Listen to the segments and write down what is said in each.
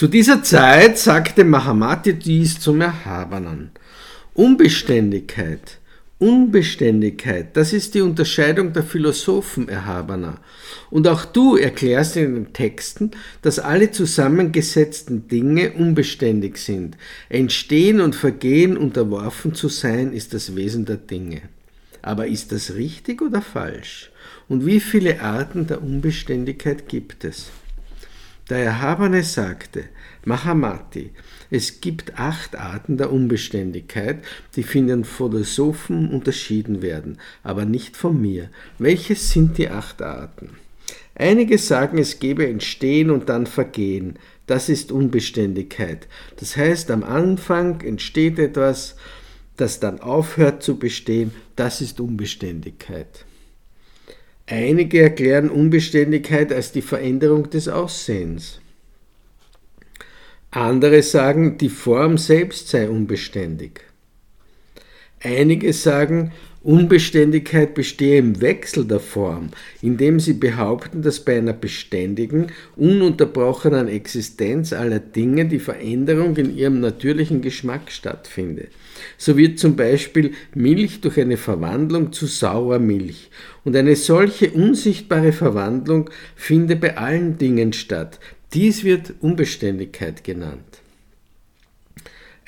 Zu dieser Zeit sagte Mahamati dies zum Erhabenen. Unbeständigkeit, Unbeständigkeit, das ist die Unterscheidung der Philosophen Erhabener. Und auch du erklärst in den Texten, dass alle zusammengesetzten Dinge unbeständig sind. Entstehen und Vergehen unterworfen zu sein, ist das Wesen der Dinge. Aber ist das richtig oder falsch? Und wie viele Arten der Unbeständigkeit gibt es? Der Erhabene sagte, Mahamati, es gibt acht Arten der Unbeständigkeit, die von Philosophen unterschieden werden, aber nicht von mir. Welches sind die acht Arten? Einige sagen, es gebe Entstehen und dann Vergehen. Das ist Unbeständigkeit. Das heißt, am Anfang entsteht etwas, das dann aufhört zu bestehen. Das ist Unbeständigkeit. Einige erklären Unbeständigkeit als die Veränderung des Aussehens. Andere sagen, die Form selbst sei unbeständig. Einige sagen, Unbeständigkeit bestehe im Wechsel der Form, indem sie behaupten, dass bei einer beständigen, ununterbrochenen Existenz aller Dinge die Veränderung in ihrem natürlichen Geschmack stattfinde. So wird zum Beispiel Milch durch eine Verwandlung zu saurer Milch. Und eine solche unsichtbare Verwandlung finde bei allen Dingen statt. Dies wird Unbeständigkeit genannt.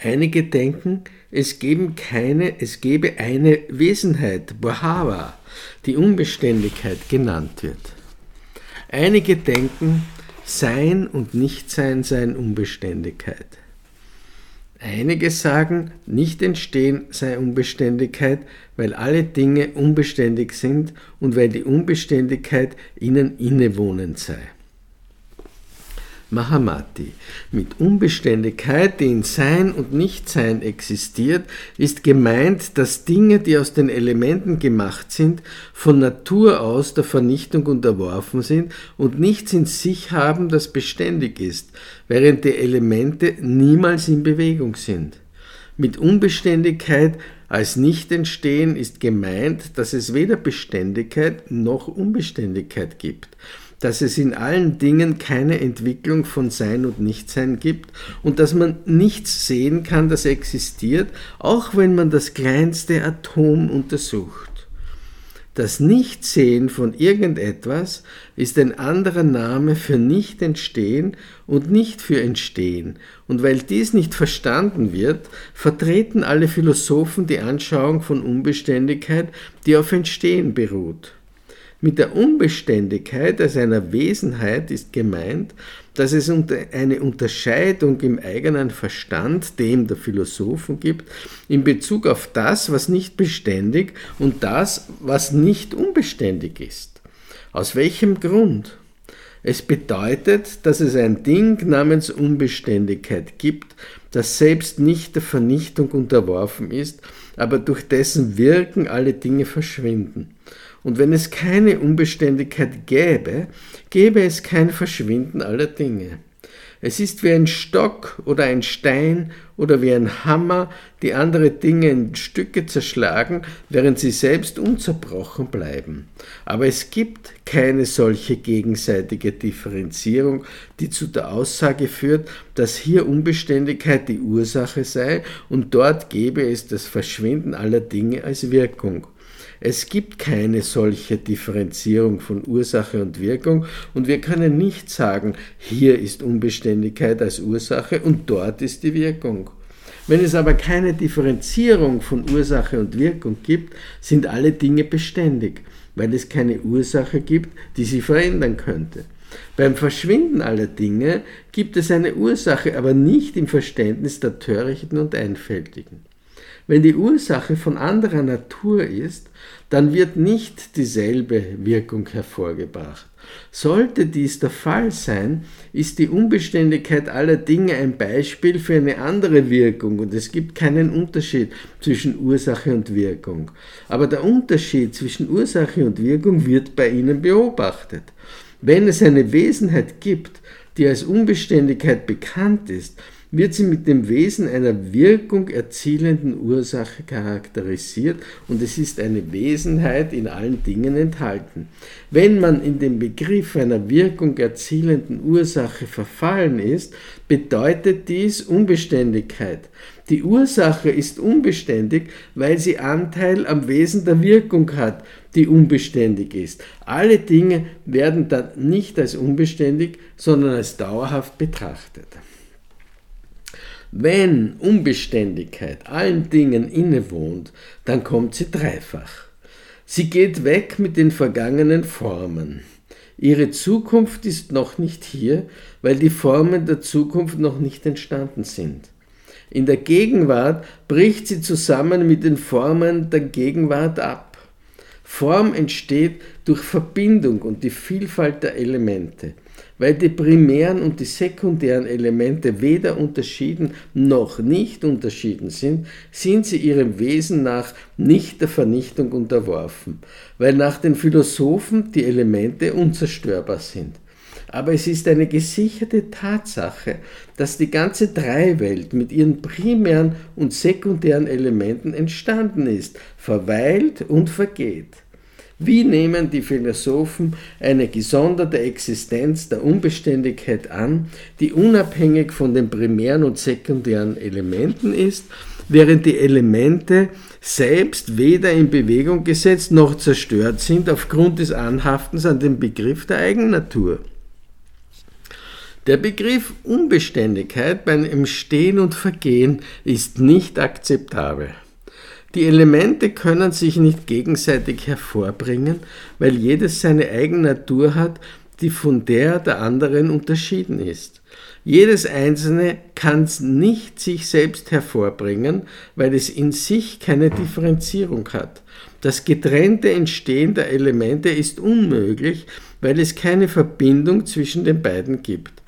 Einige denken, es, geben keine, es gebe eine Wesenheit, Bhava, die Unbeständigkeit genannt wird. Einige denken, Sein und Nichtsein seien Unbeständigkeit. Einige sagen, nicht entstehen sei Unbeständigkeit, weil alle Dinge unbeständig sind und weil die Unbeständigkeit ihnen innewohnend sei. Mahamati. Mit Unbeständigkeit, die in Sein und Nichtsein existiert, ist gemeint, dass Dinge, die aus den Elementen gemacht sind, von Natur aus der Vernichtung unterworfen sind und nichts in sich haben, das beständig ist, während die Elemente niemals in Bewegung sind. Mit Unbeständigkeit als Nichtentstehen ist gemeint, dass es weder Beständigkeit noch Unbeständigkeit gibt dass es in allen Dingen keine Entwicklung von Sein und Nichtsein gibt und dass man nichts sehen kann, das existiert, auch wenn man das kleinste Atom untersucht. Das Nichtsehen von irgendetwas ist ein anderer Name für Nicht-Entstehen und nicht für Entstehen. Und weil dies nicht verstanden wird, vertreten alle Philosophen die Anschauung von Unbeständigkeit, die auf Entstehen beruht. Mit der Unbeständigkeit als einer Wesenheit ist gemeint, dass es eine Unterscheidung im eigenen Verstand, dem der Philosophen gibt, in Bezug auf das, was nicht beständig und das, was nicht unbeständig ist. Aus welchem Grund? Es bedeutet, dass es ein Ding namens Unbeständigkeit gibt, das selbst nicht der Vernichtung unterworfen ist, aber durch dessen Wirken alle Dinge verschwinden. Und wenn es keine Unbeständigkeit gäbe, gäbe es kein Verschwinden aller Dinge. Es ist wie ein Stock oder ein Stein oder wie ein Hammer, die andere Dinge in Stücke zerschlagen, während sie selbst unzerbrochen bleiben. Aber es gibt keine solche gegenseitige Differenzierung, die zu der Aussage führt, dass hier Unbeständigkeit die Ursache sei und dort gebe es das Verschwinden aller Dinge als Wirkung. Es gibt keine solche Differenzierung von Ursache und Wirkung und wir können nicht sagen, hier ist Unbeständigkeit als Ursache und dort ist die Wirkung. Wenn es aber keine Differenzierung von Ursache und Wirkung gibt, sind alle Dinge beständig, weil es keine Ursache gibt, die sie verändern könnte. Beim Verschwinden aller Dinge gibt es eine Ursache, aber nicht im Verständnis der Törichten und Einfältigen. Wenn die Ursache von anderer Natur ist, dann wird nicht dieselbe Wirkung hervorgebracht. Sollte dies der Fall sein, ist die Unbeständigkeit aller Dinge ein Beispiel für eine andere Wirkung und es gibt keinen Unterschied zwischen Ursache und Wirkung. Aber der Unterschied zwischen Ursache und Wirkung wird bei ihnen beobachtet. Wenn es eine Wesenheit gibt, die als Unbeständigkeit bekannt ist, wird sie mit dem Wesen einer Wirkung erzielenden Ursache charakterisiert und es ist eine Wesenheit in allen Dingen enthalten. Wenn man in den Begriff einer Wirkung erzielenden Ursache verfallen ist, bedeutet dies Unbeständigkeit. Die Ursache ist unbeständig, weil sie Anteil am Wesen der Wirkung hat, die unbeständig ist. Alle Dinge werden dann nicht als unbeständig, sondern als dauerhaft betrachtet. Wenn Unbeständigkeit allen Dingen innewohnt, dann kommt sie dreifach. Sie geht weg mit den vergangenen Formen. Ihre Zukunft ist noch nicht hier, weil die Formen der Zukunft noch nicht entstanden sind. In der Gegenwart bricht sie zusammen mit den Formen der Gegenwart ab. Form entsteht durch Verbindung und die Vielfalt der Elemente. Weil die primären und die sekundären Elemente weder unterschieden noch nicht unterschieden sind, sind sie ihrem Wesen nach nicht der Vernichtung unterworfen, weil nach den Philosophen die Elemente unzerstörbar sind. Aber es ist eine gesicherte Tatsache, dass die ganze Dreiwelt mit ihren primären und sekundären Elementen entstanden ist, verweilt und vergeht. Wie nehmen die Philosophen eine gesonderte Existenz der Unbeständigkeit an, die unabhängig von den primären und sekundären Elementen ist, während die Elemente selbst weder in Bewegung gesetzt noch zerstört sind aufgrund des Anhaftens an den Begriff der Eigennatur? Der Begriff Unbeständigkeit beim Entstehen und Vergehen ist nicht akzeptabel. Die Elemente können sich nicht gegenseitig hervorbringen, weil jedes seine eigene Natur hat, die von der der anderen unterschieden ist. Jedes einzelne kann nicht sich selbst hervorbringen, weil es in sich keine Differenzierung hat. Das getrennte Entstehen der Elemente ist unmöglich, weil es keine Verbindung zwischen den beiden gibt.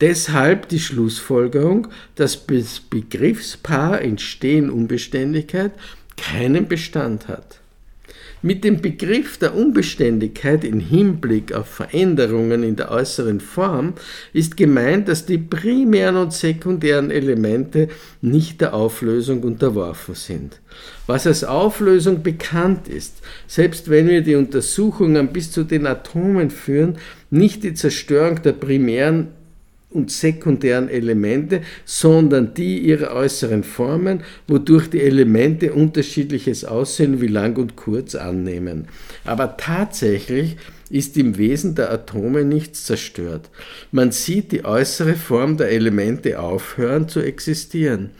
Deshalb die Schlussfolgerung, dass das Begriffspaar Entstehen Unbeständigkeit keinen Bestand hat. Mit dem Begriff der Unbeständigkeit im Hinblick auf Veränderungen in der äußeren Form ist gemeint, dass die primären und sekundären Elemente nicht der Auflösung unterworfen sind. Was als Auflösung bekannt ist, selbst wenn wir die Untersuchungen bis zu den Atomen führen, nicht die Zerstörung der primären und sekundären Elemente, sondern die ihrer äußeren Formen, wodurch die Elemente unterschiedliches Aussehen wie lang und kurz annehmen. Aber tatsächlich ist im Wesen der Atome nichts zerstört. Man sieht die äußere Form der Elemente aufhören zu existieren.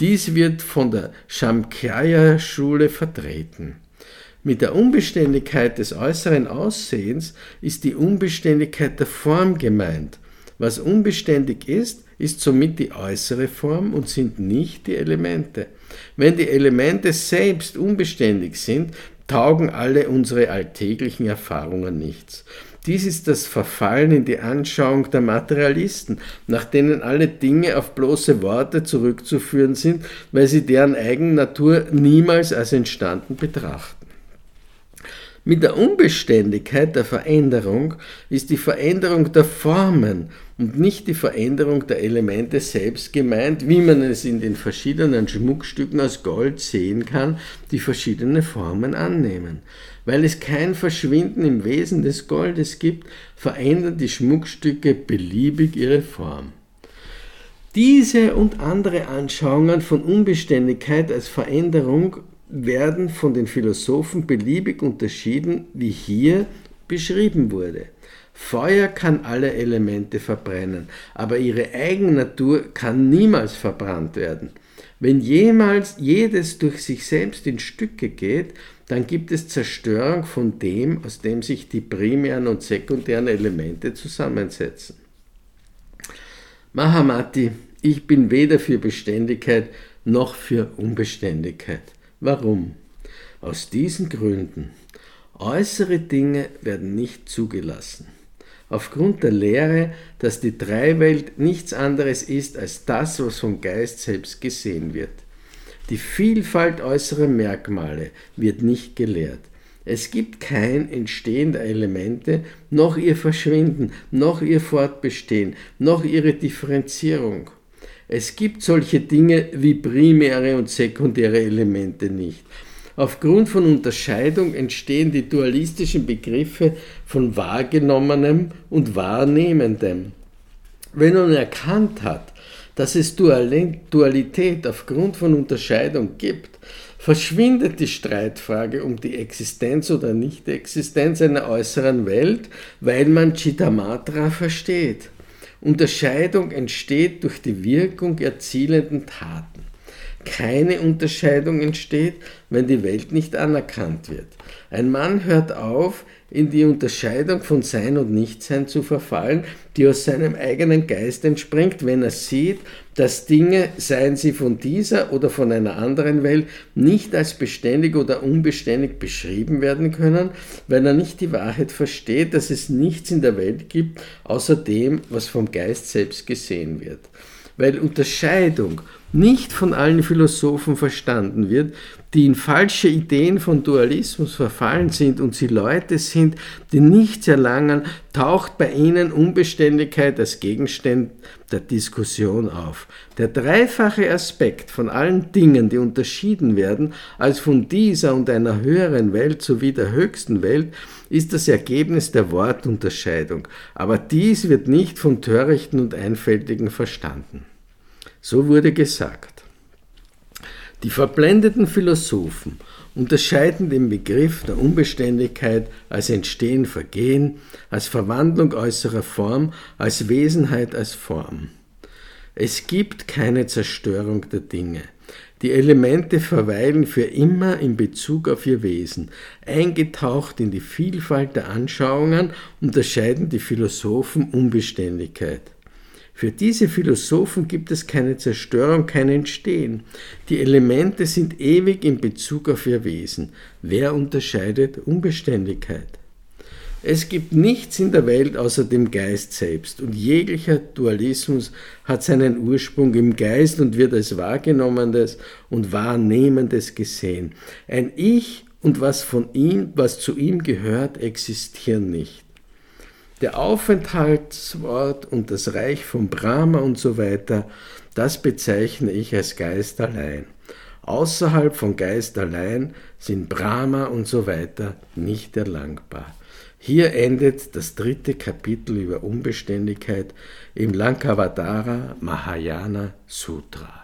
Dies wird von der Shamkhya-Schule vertreten. Mit der Unbeständigkeit des äußeren Aussehens ist die Unbeständigkeit der Form gemeint. Was unbeständig ist, ist somit die äußere Form und sind nicht die Elemente. Wenn die Elemente selbst unbeständig sind, taugen alle unsere alltäglichen Erfahrungen nichts. Dies ist das Verfallen in die Anschauung der Materialisten, nach denen alle Dinge auf bloße Worte zurückzuführen sind, weil sie deren Eigennatur niemals als entstanden betrachten. Mit der Unbeständigkeit der Veränderung ist die Veränderung der Formen und nicht die Veränderung der Elemente selbst gemeint, wie man es in den verschiedenen Schmuckstücken aus Gold sehen kann, die verschiedene Formen annehmen. Weil es kein Verschwinden im Wesen des Goldes gibt, verändern die Schmuckstücke beliebig ihre Form. Diese und andere Anschauungen von Unbeständigkeit als Veränderung werden von den Philosophen beliebig unterschieden, wie hier beschrieben wurde. Feuer kann alle Elemente verbrennen, aber ihre Eigennatur kann niemals verbrannt werden. Wenn jemals jedes durch sich selbst in Stücke geht, dann gibt es Zerstörung von dem, aus dem sich die primären und sekundären Elemente zusammensetzen. Mahamati, ich bin weder für Beständigkeit noch für Unbeständigkeit. Warum? Aus diesen Gründen. Äußere Dinge werden nicht zugelassen. Aufgrund der Lehre, dass die Dreiwelt nichts anderes ist als das, was vom Geist selbst gesehen wird. Die Vielfalt äußerer Merkmale wird nicht gelehrt. Es gibt kein Entstehen der Elemente, noch ihr Verschwinden, noch ihr Fortbestehen, noch ihre Differenzierung. Es gibt solche Dinge wie primäre und sekundäre Elemente nicht. Aufgrund von Unterscheidung entstehen die dualistischen Begriffe von wahrgenommenem und wahrnehmendem. Wenn man erkannt hat, dass es Dualität aufgrund von Unterscheidung gibt, verschwindet die Streitfrage um die Existenz oder Nicht-Existenz einer äußeren Welt, weil man Chittamatra versteht. Unterscheidung entsteht durch die Wirkung erzielenden Taten. Keine Unterscheidung entsteht, wenn die Welt nicht anerkannt wird. Ein Mann hört auf, in die Unterscheidung von Sein und Nichtsein zu verfallen, die aus seinem eigenen Geist entspringt, wenn er sieht, dass Dinge, seien sie von dieser oder von einer anderen Welt, nicht als beständig oder unbeständig beschrieben werden können, weil er nicht die Wahrheit versteht, dass es nichts in der Welt gibt, außer dem, was vom Geist selbst gesehen wird. Weil Unterscheidung nicht von allen Philosophen verstanden wird, die in falsche Ideen von Dualismus verfallen sind und sie Leute sind, die nichts erlangen, taucht bei ihnen Unbeständigkeit als Gegenstand der Diskussion auf. Der dreifache Aspekt von allen Dingen, die unterschieden werden, als von dieser und einer höheren Welt sowie der höchsten Welt, ist das Ergebnis der Wortunterscheidung, aber dies wird nicht von Törichten und Einfältigen verstanden. So wurde gesagt. Die verblendeten Philosophen unterscheiden den Begriff der Unbeständigkeit als Entstehen, Vergehen, als Verwandlung äußerer Form, als Wesenheit, als Form. Es gibt keine Zerstörung der Dinge. Die Elemente verweilen für immer in Bezug auf ihr Wesen. Eingetaucht in die Vielfalt der Anschauungen unterscheiden die Philosophen Unbeständigkeit. Für diese Philosophen gibt es keine Zerstörung, kein Entstehen. Die Elemente sind ewig in Bezug auf ihr Wesen. Wer unterscheidet Unbeständigkeit? Es gibt nichts in der Welt außer dem Geist selbst und jeglicher Dualismus hat seinen Ursprung im Geist und wird als Wahrgenommenes und Wahrnehmendes gesehen. Ein Ich und was von ihm, was zu ihm gehört, existieren nicht der Aufenthaltsort und das Reich von Brahma und so weiter, das bezeichne ich als Geist allein. Außerhalb von Geist allein sind Brahma und so weiter nicht erlangbar. Hier endet das dritte Kapitel über Unbeständigkeit im Lankavadara Mahayana Sutra.